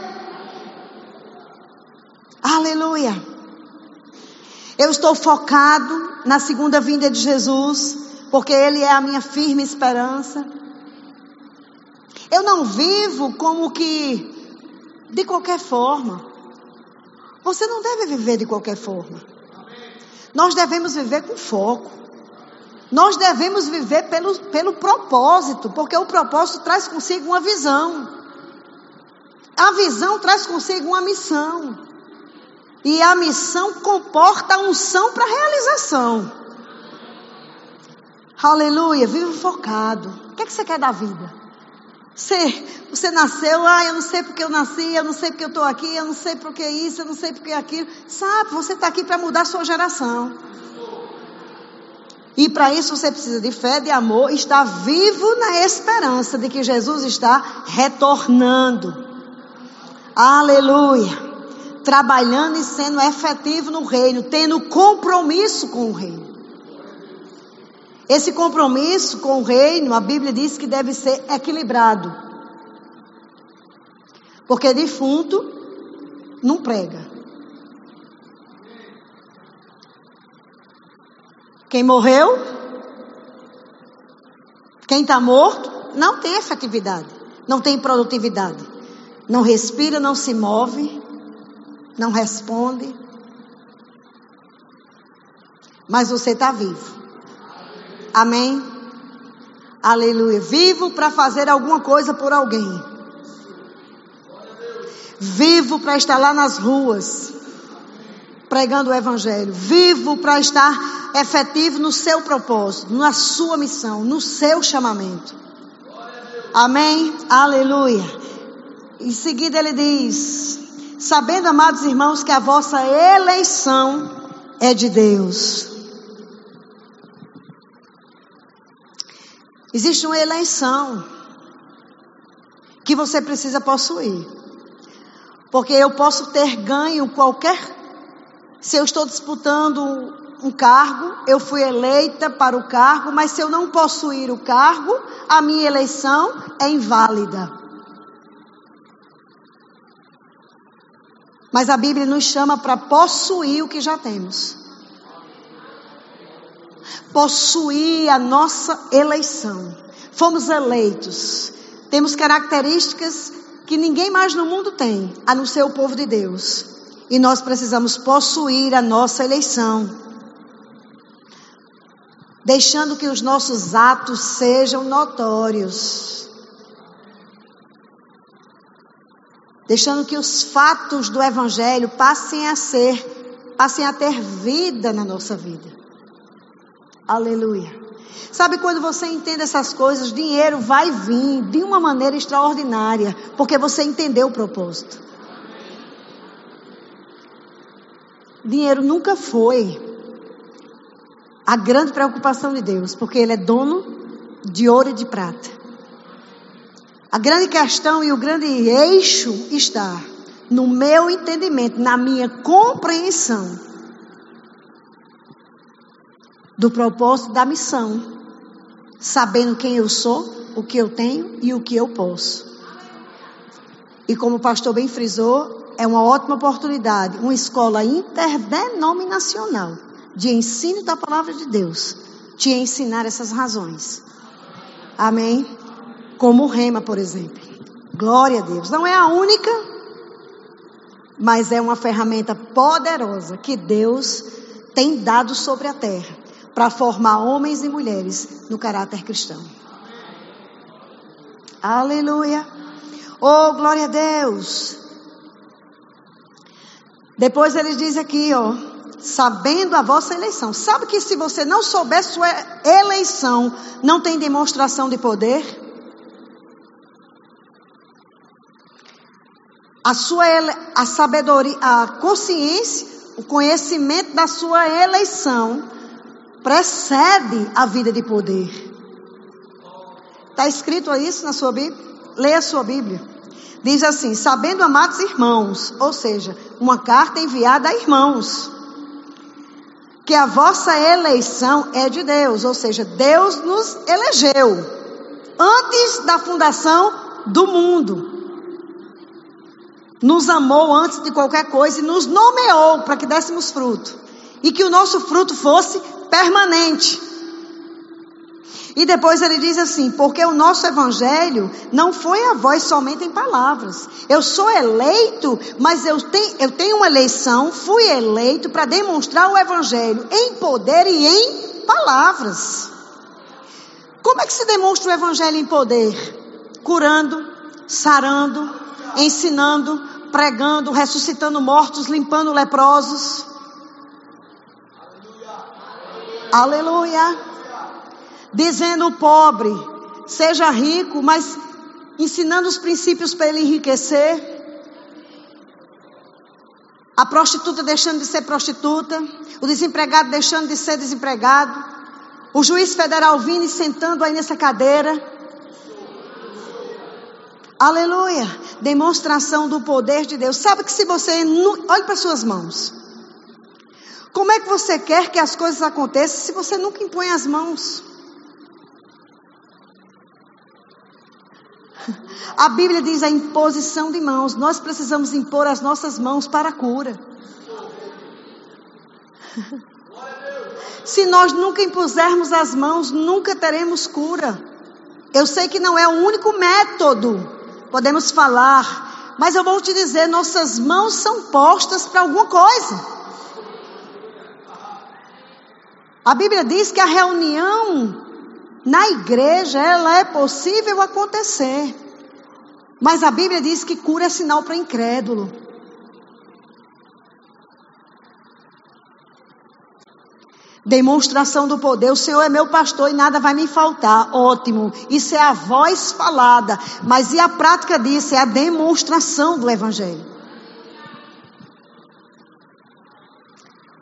Aleluia. Eu estou focado na segunda vinda de Jesus, porque Ele é a minha firme esperança. Eu não vivo como que de qualquer forma. Você não deve viver de qualquer forma. Nós devemos viver com foco. Nós devemos viver pelo, pelo propósito, porque o propósito traz consigo uma visão. A visão traz consigo uma missão. E a missão comporta a unção para realização. Aleluia, viva focado. O que, é que você quer da vida? Você, você nasceu, ah, eu não sei porque eu nasci, eu não sei porque eu estou aqui, eu não sei porque isso, eu não sei porque aquilo. Sabe, você está aqui para mudar a sua geração. E para isso você precisa de fé, de amor, estar vivo na esperança de que Jesus está retornando. Aleluia. Trabalhando e sendo efetivo no reino, tendo compromisso com o reino. Esse compromisso com o reino, a Bíblia diz que deve ser equilibrado. Porque defunto não prega. Quem morreu, quem está morto, não tem efetividade, não tem produtividade. Não respira, não se move, não responde. Mas você está vivo. Amém? Aleluia. Vivo para fazer alguma coisa por alguém. Vivo para estar lá nas ruas, pregando o Evangelho. Vivo para estar efetivo no seu propósito, na sua missão, no seu chamamento. Amém? Aleluia. Em seguida ele diz: Sabendo, amados irmãos, que a vossa eleição é de Deus. Existe uma eleição que você precisa possuir. Porque eu posso ter ganho qualquer se eu estou disputando um cargo, eu fui eleita para o cargo, mas se eu não possuir o cargo, a minha eleição é inválida. Mas a Bíblia nos chama para possuir o que já temos. Possuir a nossa eleição. Fomos eleitos. Temos características que ninguém mais no mundo tem, a não ser o povo de Deus. E nós precisamos possuir a nossa eleição. Deixando que os nossos atos sejam notórios. Deixando que os fatos do Evangelho passem a ser, passem a ter vida na nossa vida. Aleluia. Sabe quando você entende essas coisas, dinheiro vai vir de uma maneira extraordinária, porque você entendeu o propósito. Dinheiro nunca foi a grande preocupação de Deus, porque Ele é dono de ouro e de prata. A grande questão e o grande eixo está no meu entendimento, na minha compreensão do propósito da missão, sabendo quem eu sou, o que eu tenho e o que eu posso. E como o pastor bem frisou, é uma ótima oportunidade, uma escola interdenominacional de ensino da palavra de Deus, te ensinar essas razões. Amém? Como o Rema, por exemplo. Glória a Deus. Não é a única, mas é uma ferramenta poderosa que Deus tem dado sobre a terra para formar homens e mulheres no caráter cristão. Aleluia. Oh, glória a Deus. Depois ele diz aqui, ó, sabendo a vossa eleição. Sabe que se você não souber sua eleição, não tem demonstração de poder? A sua a sabedoria, a consciência, o conhecimento da sua eleição precede a vida de poder. Está escrito isso na sua Bíblia? Leia a sua Bíblia. Diz assim: sabendo, amados irmãos, ou seja, uma carta enviada a irmãos, que a vossa eleição é de Deus, ou seja, Deus nos elegeu antes da fundação do mundo. Nos amou antes de qualquer coisa e nos nomeou para que dessemos fruto. E que o nosso fruto fosse permanente. E depois ele diz assim: porque o nosso evangelho não foi a voz somente em palavras. Eu sou eleito, mas eu tenho, eu tenho uma eleição, fui eleito para demonstrar o evangelho em poder e em palavras. Como é que se demonstra o evangelho em poder? Curando, sarando, ensinando, pregando, ressuscitando mortos, limpando leprosos. Aleluia. Aleluia. Dizendo o pobre, seja rico, mas ensinando os princípios para ele enriquecer. A prostituta deixando de ser prostituta, o desempregado deixando de ser desempregado, o juiz federal vindo e sentando aí nessa cadeira. Aleluia. Demonstração do poder de Deus. Sabe que se você. Olhe para suas mãos. Como é que você quer que as coisas aconteçam se você nunca impõe as mãos? A Bíblia diz a imposição de mãos. Nós precisamos impor as nossas mãos para a cura. Se nós nunca impusermos as mãos, nunca teremos cura. Eu sei que não é o único método, podemos falar, mas eu vou te dizer: nossas mãos são postas para alguma coisa. A Bíblia diz que a reunião na igreja ela é possível acontecer, mas a Bíblia diz que cura é sinal para incrédulo. Demonstração do poder. O Senhor é meu pastor e nada vai me faltar. Ótimo. Isso é a voz falada. Mas e a prática disso? É a demonstração do Evangelho.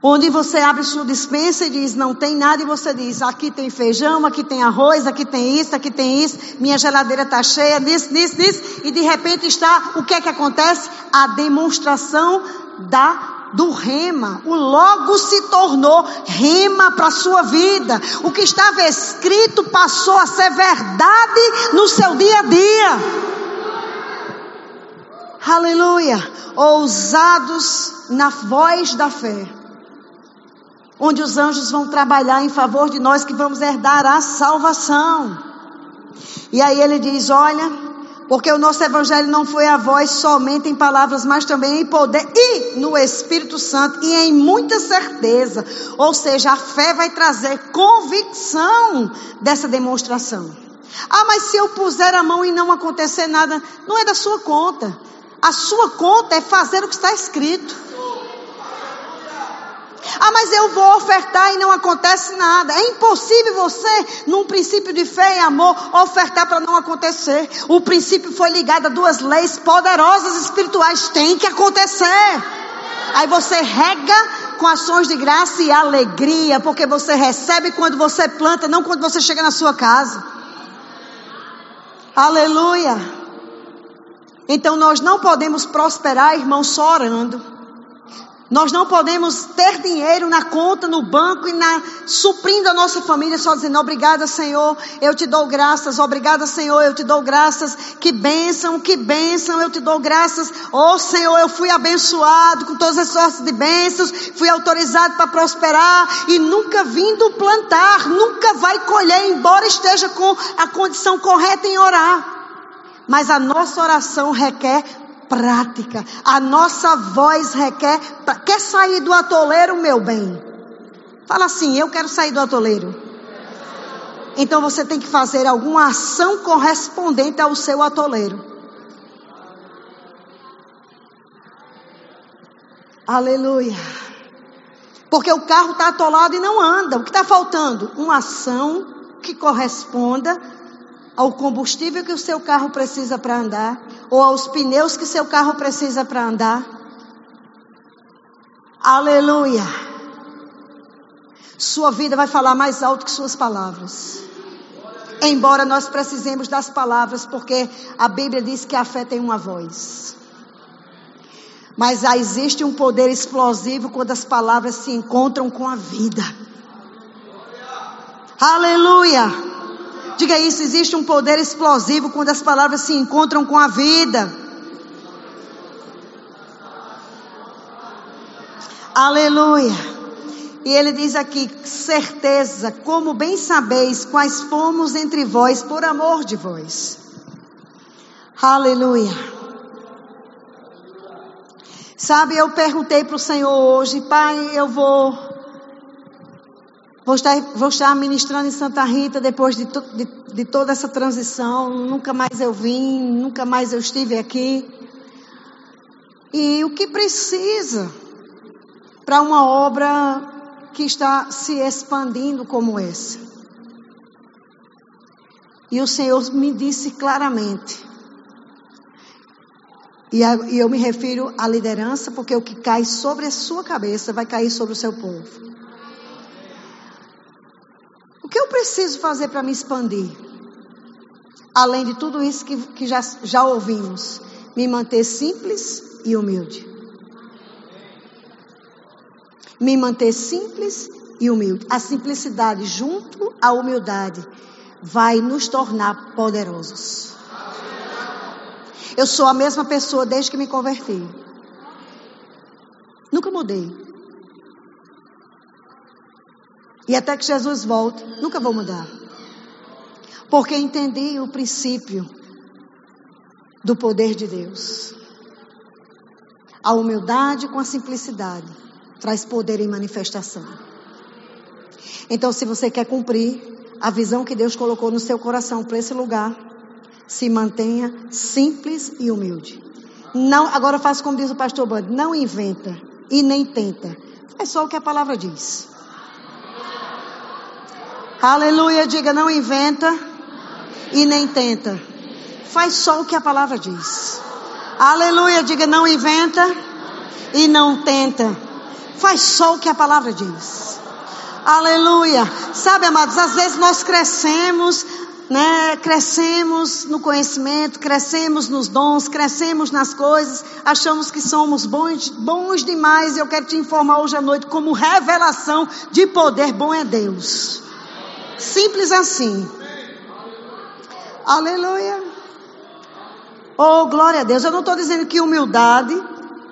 Onde você abre sua dispensa e diz, não tem nada, e você diz, aqui tem feijão, aqui tem arroz, aqui tem isso, aqui tem isso, minha geladeira está cheia disso, disso, disso, e de repente está, o que é que acontece? A demonstração da do rema. O logo se tornou rema para a sua vida. O que estava escrito passou a ser verdade no seu dia a dia. Aleluia. Ousados na voz da fé. Onde os anjos vão trabalhar em favor de nós que vamos herdar a salvação. E aí ele diz: Olha, porque o nosso evangelho não foi a voz somente em palavras, mas também em poder e no Espírito Santo e em muita certeza. Ou seja, a fé vai trazer convicção dessa demonstração. Ah, mas se eu puser a mão e não acontecer nada, não é da sua conta. A sua conta é fazer o que está escrito. Ah, mas eu vou ofertar e não acontece nada. É impossível você, num princípio de fé e amor, ofertar para não acontecer. O princípio foi ligado a duas leis poderosas espirituais. Tem que acontecer. Aí você rega com ações de graça e alegria, porque você recebe quando você planta, não quando você chega na sua casa. Aleluia. Então nós não podemos prosperar, irmão, só orando. Nós não podemos ter dinheiro na conta, no banco e na suprindo a nossa família só dizendo obrigada, Senhor, eu te dou graças, obrigada, Senhor, eu te dou graças. Que bênção, que bênção, eu te dou graças. Oh, Senhor, eu fui abençoado com todas as sortes de bênçãos, fui autorizado para prosperar e nunca vindo plantar, nunca vai colher, embora esteja com a condição correta em orar. Mas a nossa oração requer prática. A nossa voz requer. Quer sair do atoleiro, meu bem? Fala assim: eu quero sair do atoleiro. Então você tem que fazer alguma ação correspondente ao seu atoleiro. Aleluia. Porque o carro está atolado e não anda. O que está faltando? Uma ação que corresponda ao combustível que o seu carro precisa para andar, ou aos pneus que seu carro precisa para andar. Aleluia. Sua vida vai falar mais alto que suas palavras. Embora nós precisemos das palavras, porque a Bíblia diz que a fé tem uma voz. Mas existe um poder explosivo quando as palavras se encontram com a vida. Aleluia. Diga isso, existe um poder explosivo quando as palavras se encontram com a vida. Aleluia. E ele diz aqui: certeza, como bem sabeis quais fomos entre vós por amor de vós. Aleluia. Sabe, eu perguntei para o Senhor hoje, Pai, eu vou Vou estar, vou estar ministrando em Santa Rita depois de, to, de, de toda essa transição. Nunca mais eu vim, nunca mais eu estive aqui. E o que precisa para uma obra que está se expandindo como essa? E o Senhor me disse claramente. E, eu me refiro à liderança, porque o que cai sobre a sua cabeça vai cair sobre o seu povo. Que eu preciso fazer para me expandir? Além de tudo isso que, que já, já ouvimos, me manter simples e humilde. Me manter simples e humilde. A simplicidade junto à humildade vai nos tornar poderosos. Eu sou a mesma pessoa desde que me converti. Nunca mudei. E até que Jesus volte, nunca vou mudar. Porque entendi o princípio do poder de Deus. A humildade com a simplicidade traz poder em manifestação. Então, se você quer cumprir a visão que Deus colocou no seu coração para esse lugar, se mantenha simples e humilde. Não, agora faça como diz o pastor Bud, não inventa e nem tenta. Faz só o que a palavra diz. Aleluia, diga, não inventa e nem tenta. Faz só o que a palavra diz. Aleluia, diga, não inventa e não tenta. Faz só o que a palavra diz. Aleluia. Sabe, amados, às vezes nós crescemos, né? Crescemos no conhecimento, crescemos nos dons, crescemos nas coisas, achamos que somos bons, bons demais. Eu quero te informar hoje à noite como revelação de poder bom é Deus. Simples assim. Aleluia. Oh, glória a Deus. Eu não estou dizendo que humildade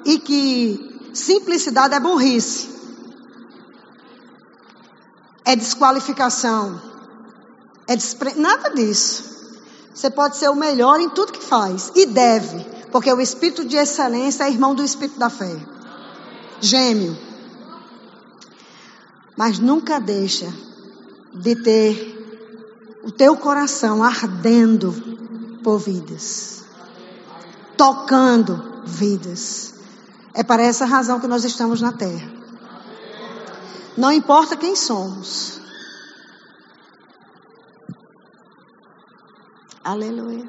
e que simplicidade é burrice. É desqualificação. É despre... Nada disso. Você pode ser o melhor em tudo que faz. E deve. Porque o espírito de excelência é irmão do espírito da fé. Gêmeo. Mas nunca deixa de ter o teu coração ardendo por vidas, tocando vidas. É para essa razão que nós estamos na terra. Não importa quem somos. Aleluia.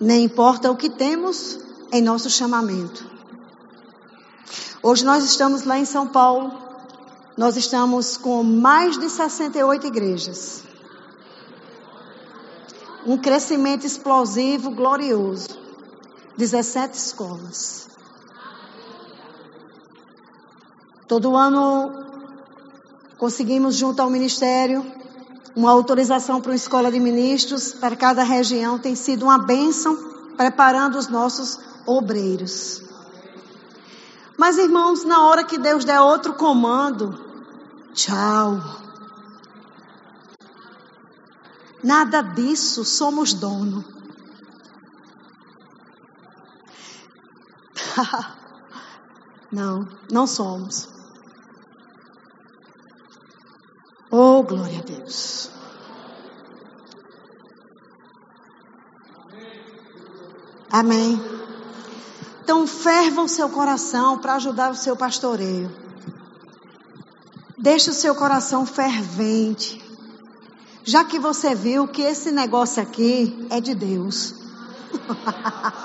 Nem importa o que temos em nosso chamamento. Hoje nós estamos lá em São Paulo. Nós estamos com mais de 68 igrejas. Um crescimento explosivo, glorioso. 17 escolas. Todo ano conseguimos, junto ao Ministério, uma autorização para uma escola de ministros para cada região. Tem sido uma bênção preparando os nossos obreiros. Mas, irmãos, na hora que Deus der outro comando, tchau. Nada disso somos dono. não, não somos. Oh, glória a Deus. Amém. Então, ferva o seu coração para ajudar o seu pastoreio. Deixe o seu coração fervente. Já que você viu que esse negócio aqui é de Deus.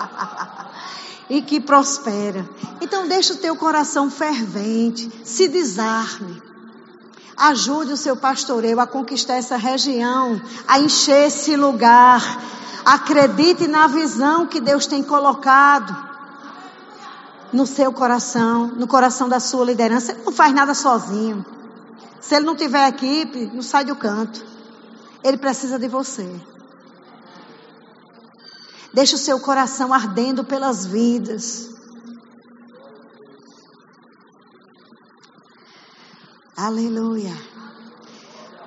e que prospera. Então deixe o teu coração fervente, se desarme. Ajude o seu pastoreio a conquistar essa região, a encher esse lugar. Acredite na visão que Deus tem colocado no seu coração, no coração da sua liderança. Ele não faz nada sozinho. Se ele não tiver equipe, não sai do canto. Ele precisa de você. Deixa o seu coração ardendo pelas vidas. Aleluia.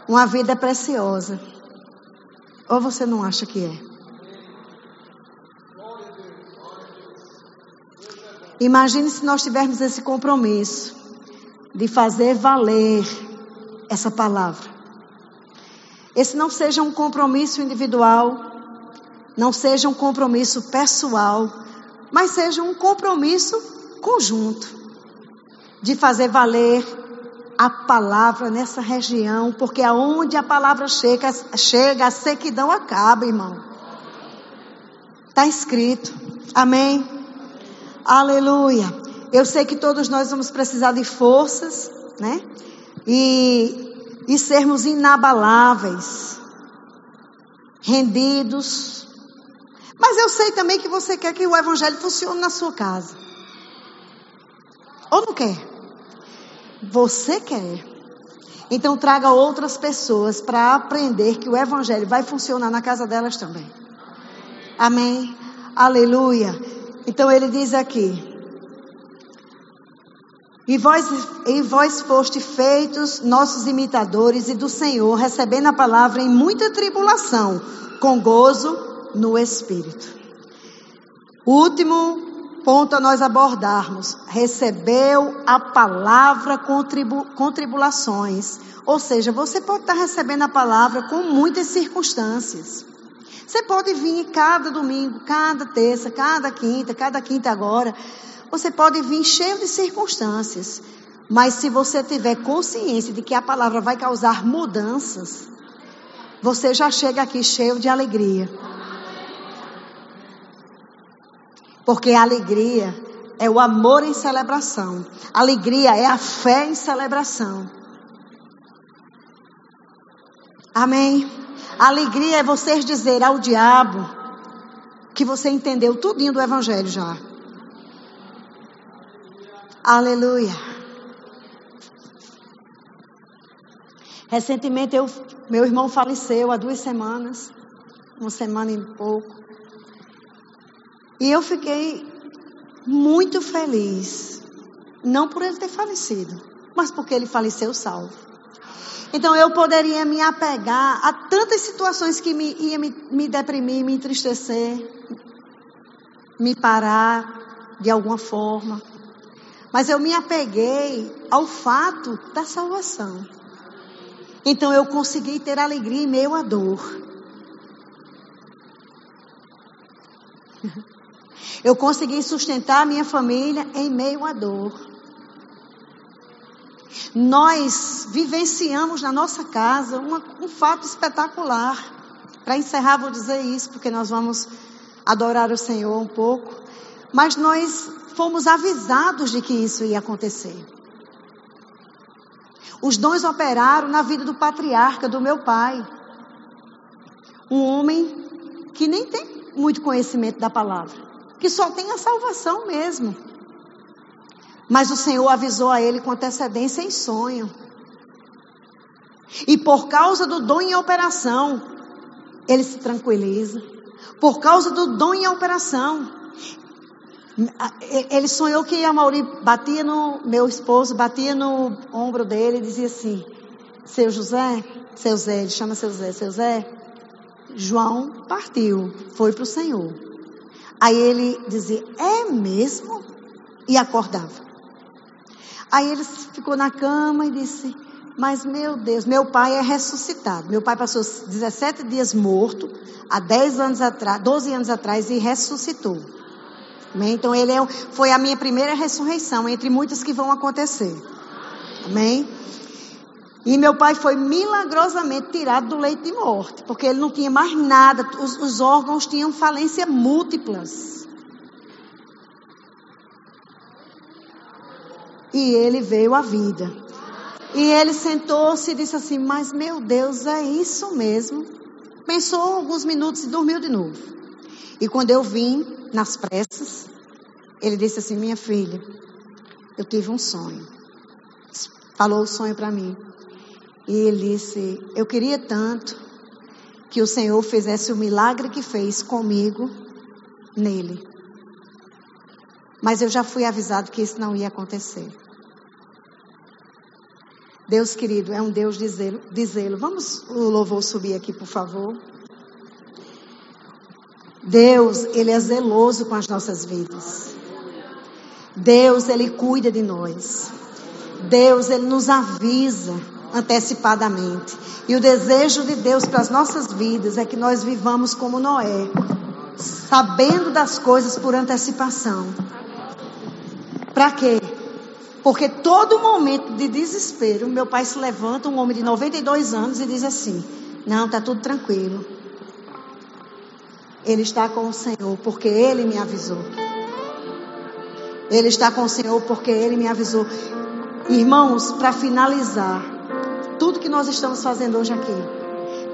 Uma vida preciosa. Ou você não acha que é? Imagine se nós tivermos esse compromisso de fazer valer essa palavra. Esse não seja um compromisso individual, não seja um compromisso pessoal, mas seja um compromisso conjunto de fazer valer a palavra nessa região, porque aonde a palavra chega, chega a sequidão acaba, irmão. Está escrito. Amém. Aleluia. Eu sei que todos nós vamos precisar de forças, né? E, e sermos inabaláveis, rendidos. Mas eu sei também que você quer que o Evangelho funcione na sua casa. Ou não quer? Você quer. Então traga outras pessoas para aprender que o Evangelho vai funcionar na casa delas também. Amém. Aleluia. Então ele diz aqui: e vós, e vós foste feitos nossos imitadores e do Senhor, recebendo a palavra em muita tribulação, com gozo no Espírito. Último ponto a nós abordarmos: recebeu a palavra com, tribu, com tribulações. Ou seja, você pode estar recebendo a palavra com muitas circunstâncias. Você pode vir cada domingo, cada terça, cada quinta, cada quinta agora. Você pode vir cheio de circunstâncias. Mas se você tiver consciência de que a palavra vai causar mudanças, você já chega aqui cheio de alegria. Porque a alegria é o amor em celebração. Alegria é a fé em celebração. Amém. Alegria é você dizer ao diabo que você entendeu tudinho do evangelho já. Aleluia. Recentemente eu, meu irmão faleceu há duas semanas, uma semana e pouco. E eu fiquei muito feliz, não por ele ter falecido, mas porque ele faleceu salvo. Então eu poderia me apegar a tantas situações que me, ia me, me deprimir, me entristecer, me parar de alguma forma. Mas eu me apeguei ao fato da salvação. Então eu consegui ter alegria em meio à dor. Eu consegui sustentar minha família em meio à dor. Nós vivenciamos na nossa casa uma, um fato espetacular. Para encerrar, vou dizer isso, porque nós vamos adorar o Senhor um pouco. Mas nós fomos avisados de que isso ia acontecer. Os dons operaram na vida do patriarca, do meu pai. Um homem que nem tem muito conhecimento da palavra, que só tem a salvação mesmo. Mas o Senhor avisou a ele com antecedência em sonho. E por causa do dom em operação, ele se tranquiliza. Por causa do dom em operação, ele sonhou que a Mauri batia no meu esposo, batia no ombro dele e dizia assim: Seu José, seu Zé, ele chama seu Zé, seu Zé, João partiu, foi para o Senhor. Aí ele dizia: É mesmo? E acordava. Aí ele ficou na cama e disse: Mas meu Deus, meu pai é ressuscitado. Meu pai passou 17 dias morto, há 10 anos atrás, 12 anos atrás, e ressuscitou. Amém? Então ele é, foi a minha primeira ressurreição, entre muitas que vão acontecer. Amém? E meu pai foi milagrosamente tirado do leito de morte, porque ele não tinha mais nada, os, os órgãos tinham falência múltiplas. E ele veio à vida. E ele sentou-se e disse assim: Mas meu Deus, é isso mesmo? Pensou alguns minutos e dormiu de novo. E quando eu vim, nas pressas, ele disse assim: Minha filha, eu tive um sonho. Falou o sonho para mim. E ele disse: Eu queria tanto que o Senhor fizesse o milagre que fez comigo nele. Mas eu já fui avisado que isso não ia acontecer. Deus querido é um Deus zelo. Vamos o louvor subir aqui, por favor. Deus, Ele é zeloso com as nossas vidas. Deus, Ele cuida de nós. Deus, Ele nos avisa antecipadamente. E o desejo de Deus para as nossas vidas é que nós vivamos como Noé, sabendo das coisas por antecipação. Para quê? Porque todo momento de desespero, meu pai se levanta, um homem de 92 anos, e diz assim: Não, está tudo tranquilo. Ele está com o Senhor, porque ele me avisou. Ele está com o Senhor, porque ele me avisou. Irmãos, para finalizar, tudo que nós estamos fazendo hoje aqui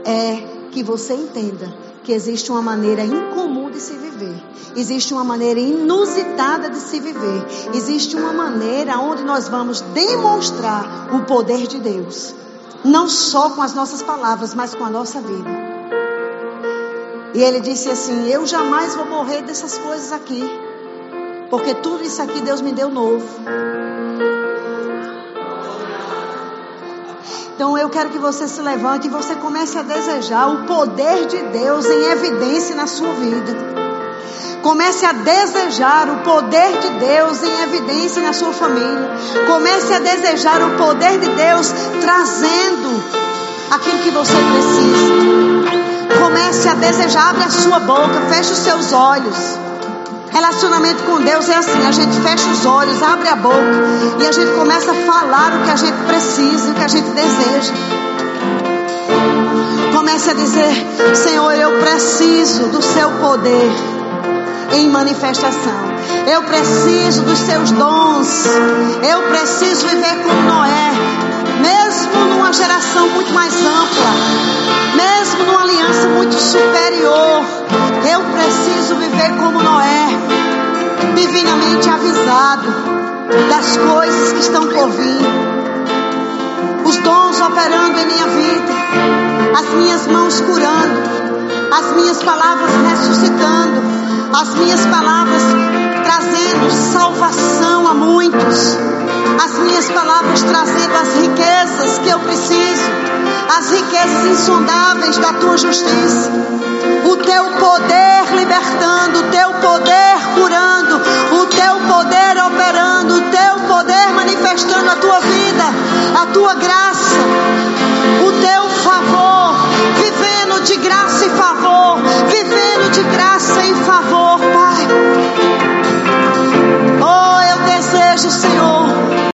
é que você entenda que existe uma maneira incomum de se viver. Existe uma maneira inusitada de se viver. Existe uma maneira onde nós vamos demonstrar o poder de Deus. Não só com as nossas palavras, mas com a nossa vida. E ele disse assim: Eu jamais vou morrer dessas coisas aqui. Porque tudo isso aqui Deus me deu novo. Então eu quero que você se levante e você comece a desejar o poder de Deus em evidência na sua vida. Comece a desejar o poder de Deus em evidência na sua família. Comece a desejar o poder de Deus trazendo aquilo que você precisa. Comece a desejar, abre a sua boca, feche os seus olhos. Relacionamento com Deus é assim: a gente fecha os olhos, abre a boca e a gente começa a falar o que a gente precisa, o que a gente deseja. Comece a dizer: Senhor, eu preciso do seu poder em manifestação. Eu preciso dos seus dons. Eu preciso viver como Noé, mesmo numa geração muito mais ampla, mesmo numa aliança muito superior. Eu preciso viver como Noé, divinamente avisado das coisas que estão por vir, os dons operando em minha vida, as minhas mãos curando, as minhas palavras ressuscitando, as minhas palavras trazendo salvação a muitos, as minhas palavras trazendo as riquezas que eu preciso, as riquezas insondáveis da tua justiça. O teu poder libertando, o teu poder curando, o teu poder operando, o teu poder manifestando a tua vida, a tua graça, o teu favor, de graça e favor, vivendo de graça e favor, Pai. Oh, eu desejo, Senhor